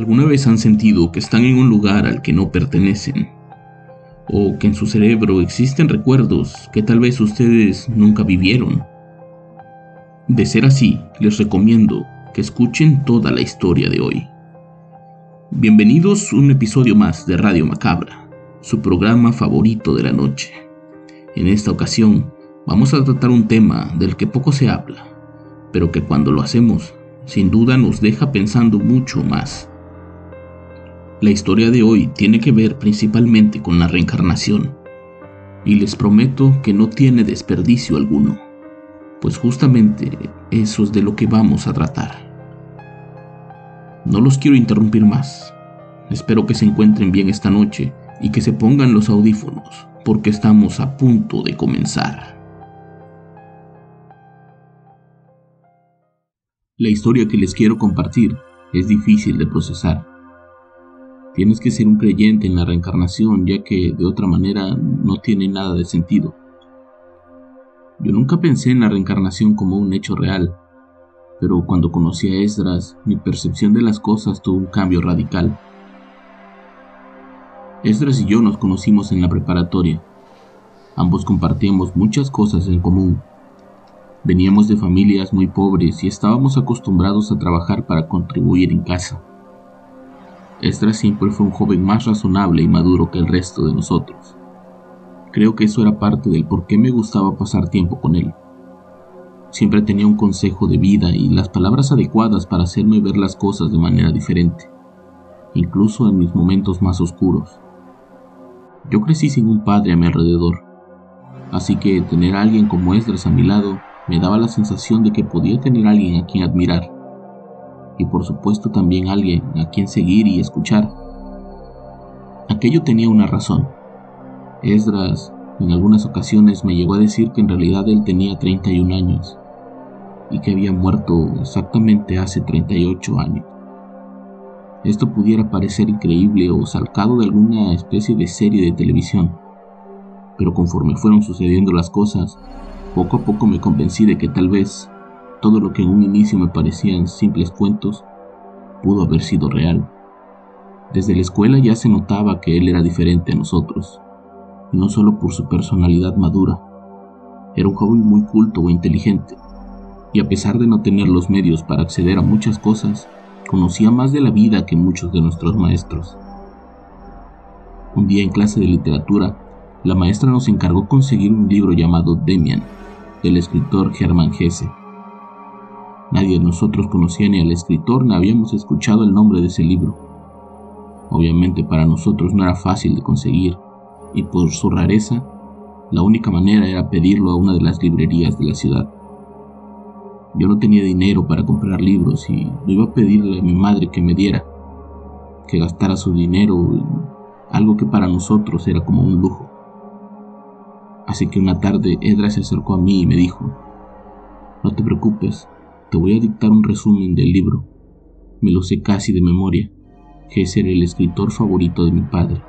¿Alguna vez han sentido que están en un lugar al que no pertenecen? ¿O que en su cerebro existen recuerdos que tal vez ustedes nunca vivieron? De ser así, les recomiendo que escuchen toda la historia de hoy. Bienvenidos a un episodio más de Radio Macabra, su programa favorito de la noche. En esta ocasión vamos a tratar un tema del que poco se habla, pero que cuando lo hacemos, sin duda nos deja pensando mucho más. La historia de hoy tiene que ver principalmente con la reencarnación, y les prometo que no tiene desperdicio alguno, pues justamente eso es de lo que vamos a tratar. No los quiero interrumpir más. Espero que se encuentren bien esta noche y que se pongan los audífonos, porque estamos a punto de comenzar. La historia que les quiero compartir es difícil de procesar Tienes que ser un creyente en la reencarnación, ya que de otra manera no tiene nada de sentido. Yo nunca pensé en la reencarnación como un hecho real, pero cuando conocí a Esdras, mi percepción de las cosas tuvo un cambio radical. Esdras y yo nos conocimos en la preparatoria. Ambos compartíamos muchas cosas en común. Veníamos de familias muy pobres y estábamos acostumbrados a trabajar para contribuir en casa. Esdras siempre fue un joven más razonable y maduro que el resto de nosotros. Creo que eso era parte del por qué me gustaba pasar tiempo con él. Siempre tenía un consejo de vida y las palabras adecuadas para hacerme ver las cosas de manera diferente, incluso en mis momentos más oscuros. Yo crecí sin un padre a mi alrededor, así que tener a alguien como Esdras a mi lado me daba la sensación de que podía tener alguien a quien admirar y por supuesto también alguien a quien seguir y escuchar. Aquello tenía una razón. Esdras en algunas ocasiones me llegó a decir que en realidad él tenía 31 años y que había muerto exactamente hace 38 años. Esto pudiera parecer increíble o salcado de alguna especie de serie de televisión, pero conforme fueron sucediendo las cosas, poco a poco me convencí de que tal vez todo lo que en un inicio me parecían simples cuentos pudo haber sido real. Desde la escuela ya se notaba que él era diferente a nosotros, y no solo por su personalidad madura. Era un joven muy culto e inteligente, y a pesar de no tener los medios para acceder a muchas cosas, conocía más de la vida que muchos de nuestros maestros. Un día en clase de literatura, la maestra nos encargó conseguir un libro llamado Demian, del escritor Germán Hesse. Nadie de nosotros conocía ni al escritor ni habíamos escuchado el nombre de ese libro. Obviamente para nosotros no era fácil de conseguir, y por su rareza, la única manera era pedirlo a una de las librerías de la ciudad. Yo no tenía dinero para comprar libros y lo iba a pedirle a mi madre que me diera, que gastara su dinero algo que para nosotros era como un lujo. Así que una tarde Edra se acercó a mí y me dijo, no te preocupes, te voy a dictar un resumen del libro. Me lo sé casi de memoria. Ese era el escritor favorito de mi padre.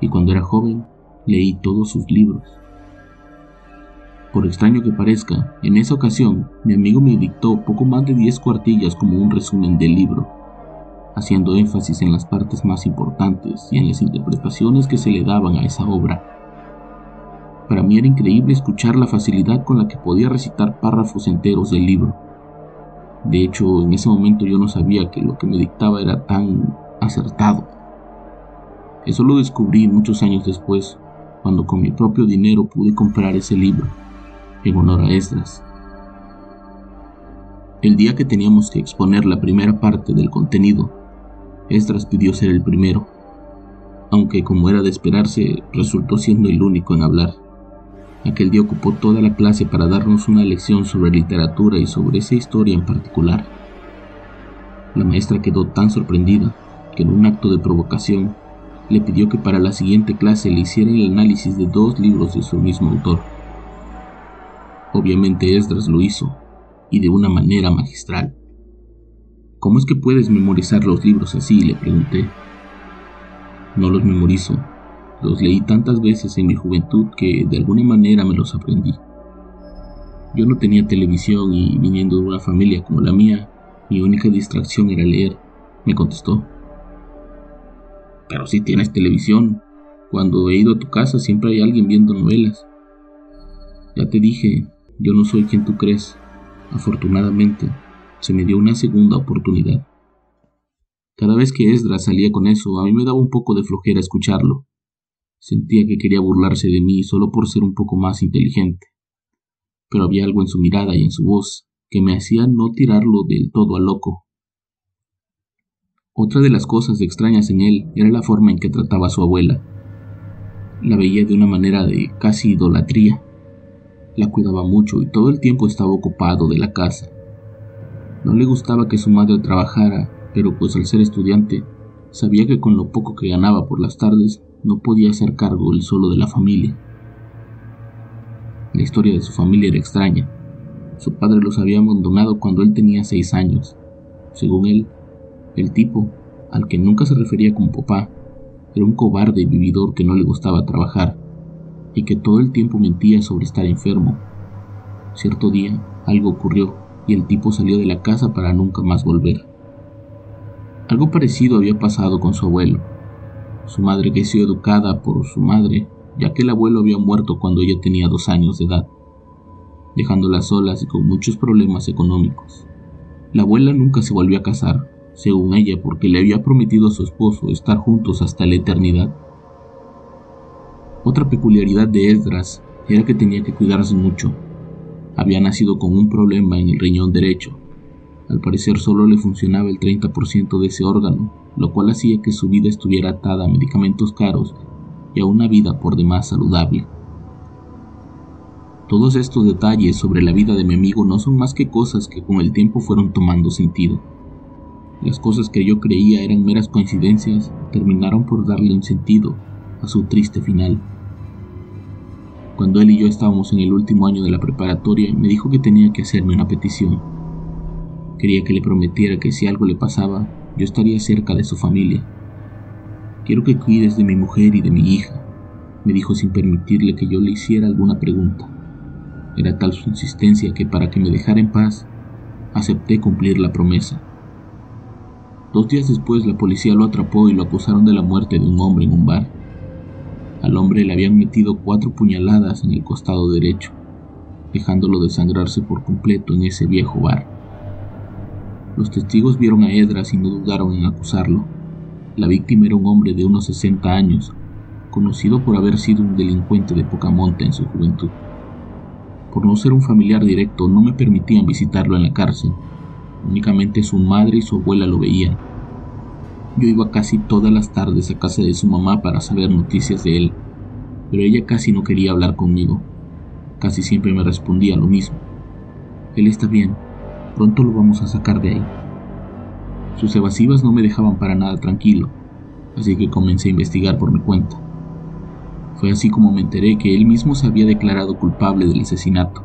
Y cuando era joven, leí todos sus libros. Por extraño que parezca, en esa ocasión mi amigo me dictó poco más de 10 cuartillas como un resumen del libro, haciendo énfasis en las partes más importantes y en las interpretaciones que se le daban a esa obra. Para mí era increíble escuchar la facilidad con la que podía recitar párrafos enteros del libro. De hecho, en ese momento yo no sabía que lo que me dictaba era tan acertado. Eso lo descubrí muchos años después, cuando con mi propio dinero pude comprar ese libro, en honor a Esdras. El día que teníamos que exponer la primera parte del contenido, Esdras pidió ser el primero, aunque como era de esperarse, resultó siendo el único en hablar. Aquel día ocupó toda la clase para darnos una lección sobre literatura y sobre esa historia en particular. La maestra quedó tan sorprendida que en un acto de provocación le pidió que para la siguiente clase le hiciera el análisis de dos libros de su mismo autor. Obviamente Esdras lo hizo, y de una manera magistral. ¿Cómo es que puedes memorizar los libros así? le pregunté. No los memorizo, los leí tantas veces en mi juventud que de alguna manera me los aprendí. Yo no tenía televisión y viniendo de una familia como la mía, mi única distracción era leer, me contestó. Pero si tienes televisión, cuando he ido a tu casa siempre hay alguien viendo novelas. Ya te dije, yo no soy quien tú crees. Afortunadamente, se me dio una segunda oportunidad. Cada vez que Esdras salía con eso, a mí me daba un poco de flojera escucharlo. Sentía que quería burlarse de mí solo por ser un poco más inteligente. Pero había algo en su mirada y en su voz que me hacía no tirarlo del todo a loco. Otra de las cosas extrañas en él era la forma en que trataba a su abuela. La veía de una manera de casi idolatría. La cuidaba mucho y todo el tiempo estaba ocupado de la casa. No le gustaba que su madre trabajara, pero pues al ser estudiante, sabía que con lo poco que ganaba por las tardes no podía hacer cargo él solo de la familia. La historia de su familia era extraña. Su padre los había abandonado cuando él tenía seis años. Según él, el tipo, al que nunca se refería como papá, era un cobarde y vividor que no le gustaba trabajar y que todo el tiempo mentía sobre estar enfermo. Cierto día, algo ocurrió y el tipo salió de la casa para nunca más volver. Algo parecido había pasado con su abuelo. Su madre creció educada por su madre, ya que el abuelo había muerto cuando ella tenía dos años de edad, dejándola solas y con muchos problemas económicos. La abuela nunca se volvió a casar, según ella, porque le había prometido a su esposo estar juntos hasta la eternidad. Otra peculiaridad de Esdras era que tenía que cuidarse mucho. Había nacido con un problema en el riñón derecho. Al parecer solo le funcionaba el 30% de ese órgano, lo cual hacía que su vida estuviera atada a medicamentos caros y a una vida por demás saludable. Todos estos detalles sobre la vida de mi amigo no son más que cosas que con el tiempo fueron tomando sentido. Las cosas que yo creía eran meras coincidencias terminaron por darle un sentido a su triste final. Cuando él y yo estábamos en el último año de la preparatoria, me dijo que tenía que hacerme una petición. Quería que le prometiera que si algo le pasaba, yo estaría cerca de su familia. Quiero que cuides de mi mujer y de mi hija, me dijo sin permitirle que yo le hiciera alguna pregunta. Era tal su insistencia que para que me dejara en paz, acepté cumplir la promesa. Dos días después la policía lo atrapó y lo acusaron de la muerte de un hombre en un bar. Al hombre le habían metido cuatro puñaladas en el costado derecho, dejándolo desangrarse por completo en ese viejo bar. Los testigos vieron a Edras y no dudaron en acusarlo. La víctima era un hombre de unos 60 años, conocido por haber sido un delincuente de poca monta en su juventud. Por no ser un familiar directo, no me permitían visitarlo en la cárcel. Únicamente su madre y su abuela lo veían. Yo iba casi todas las tardes a casa de su mamá para saber noticias de él, pero ella casi no quería hablar conmigo. Casi siempre me respondía lo mismo. Él está bien, Pronto lo vamos a sacar de ahí. Sus evasivas no me dejaban para nada tranquilo, así que comencé a investigar por mi cuenta. Fue así como me enteré que él mismo se había declarado culpable del asesinato,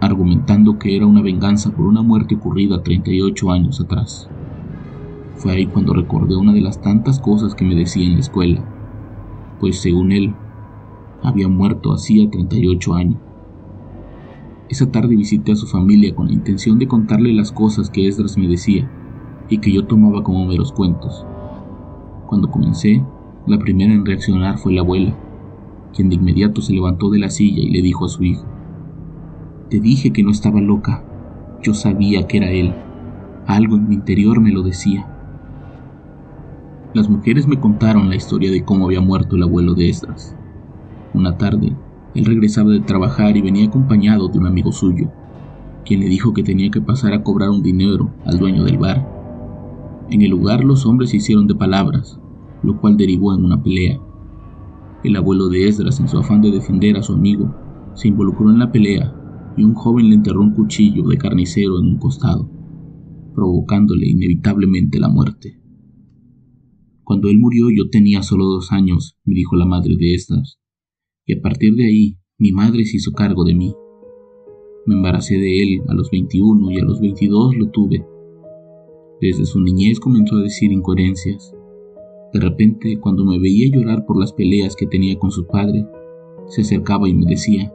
argumentando que era una venganza por una muerte ocurrida 38 años atrás. Fue ahí cuando recordé una de las tantas cosas que me decía en la escuela, pues según él, había muerto hacía 38 años. Esa tarde visité a su familia con la intención de contarle las cosas que Esdras me decía y que yo tomaba como meros cuentos. Cuando comencé, la primera en reaccionar fue la abuela, quien de inmediato se levantó de la silla y le dijo a su hijo, Te dije que no estaba loca, yo sabía que era él, algo en mi interior me lo decía. Las mujeres me contaron la historia de cómo había muerto el abuelo de Esdras. Una tarde, él regresaba de trabajar y venía acompañado de un amigo suyo, quien le dijo que tenía que pasar a cobrar un dinero al dueño del bar. En el lugar los hombres se hicieron de palabras, lo cual derivó en una pelea. El abuelo de Esdras, en su afán de defender a su amigo, se involucró en la pelea y un joven le enterró un cuchillo de carnicero en un costado, provocándole inevitablemente la muerte. Cuando él murió yo tenía solo dos años, me dijo la madre de estas, y a partir de ahí mi madre se hizo cargo de mí. Me embaracé de él a los 21 y a los 22 lo tuve. Desde su niñez comenzó a decir incoherencias. De repente, cuando me veía llorar por las peleas que tenía con su padre, se acercaba y me decía,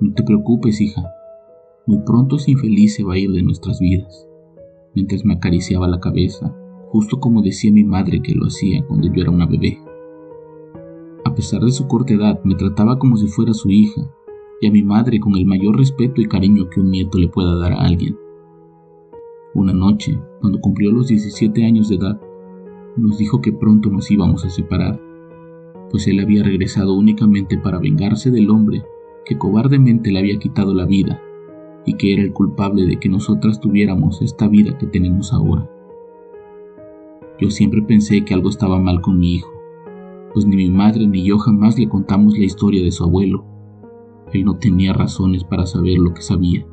No te preocupes, hija. Muy pronto ese infeliz se va a ir de nuestras vidas. Mientras me acariciaba la cabeza, justo como decía mi madre que lo hacía cuando yo era una bebé. A pesar de su corta edad, me trataba como si fuera su hija y a mi madre con el mayor respeto y cariño que un nieto le pueda dar a alguien. Una noche, cuando cumplió los 17 años de edad, nos dijo que pronto nos íbamos a separar, pues él había regresado únicamente para vengarse del hombre que cobardemente le había quitado la vida y que era el culpable de que nosotras tuviéramos esta vida que tenemos ahora. Yo siempre pensé que algo estaba mal con mi hijo, pues ni mi madre ni yo jamás le contamos la historia de su abuelo. Él no tenía razones para saber lo que sabía.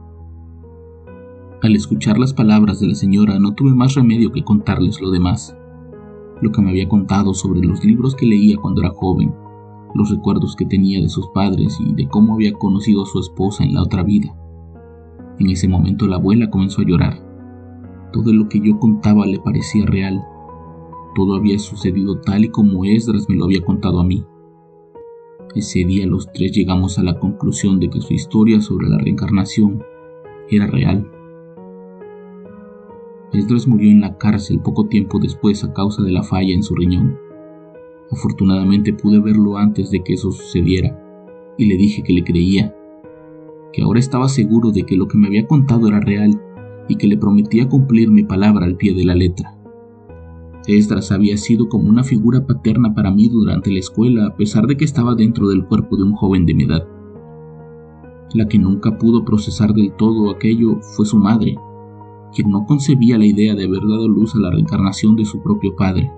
Al escuchar las palabras de la señora no tuve más remedio que contarles lo demás, lo que me había contado sobre los libros que leía cuando era joven, los recuerdos que tenía de sus padres y de cómo había conocido a su esposa en la otra vida. En ese momento la abuela comenzó a llorar. Todo lo que yo contaba le parecía real. Todo había sucedido tal y como Esdras me lo había contado a mí. Ese día los tres llegamos a la conclusión de que su historia sobre la reencarnación era real. Esdras murió en la cárcel poco tiempo después a causa de la falla en su riñón. Afortunadamente pude verlo antes de que eso sucediera y le dije que le creía, que ahora estaba seguro de que lo que me había contado era real y que le prometía cumplir mi palabra al pie de la letra. Esdras había sido como una figura paterna para mí durante la escuela a pesar de que estaba dentro del cuerpo de un joven de mi edad. La que nunca pudo procesar del todo aquello fue su madre, quien no concebía la idea de haber dado luz a la reencarnación de su propio padre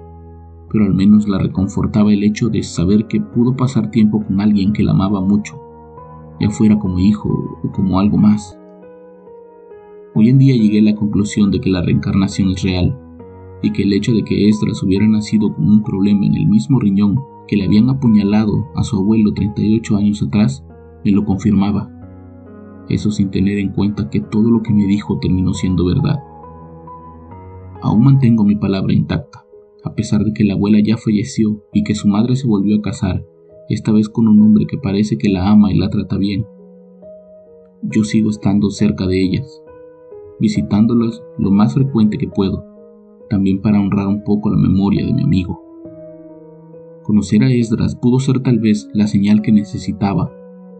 pero al menos la reconfortaba el hecho de saber que pudo pasar tiempo con alguien que la amaba mucho, ya fuera como hijo o como algo más. Hoy en día llegué a la conclusión de que la reencarnación es real y que el hecho de que Estras hubiera nacido con un problema en el mismo riñón que le habían apuñalado a su abuelo 38 años atrás me lo confirmaba. Eso sin tener en cuenta que todo lo que me dijo terminó siendo verdad. Aún mantengo mi palabra intacta a pesar de que la abuela ya falleció y que su madre se volvió a casar, esta vez con un hombre que parece que la ama y la trata bien. Yo sigo estando cerca de ellas, visitándolas lo más frecuente que puedo, también para honrar un poco la memoria de mi amigo. Conocer a Esdras pudo ser tal vez la señal que necesitaba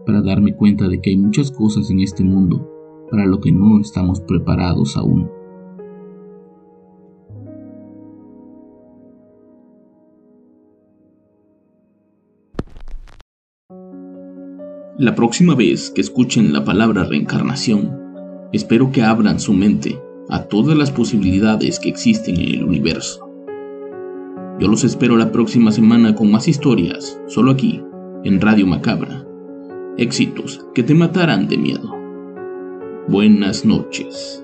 para darme cuenta de que hay muchas cosas en este mundo para lo que no estamos preparados aún. La próxima vez que escuchen la palabra reencarnación, espero que abran su mente a todas las posibilidades que existen en el universo. Yo los espero la próxima semana con más historias, solo aquí, en Radio Macabra. Éxitos que te matarán de miedo. Buenas noches.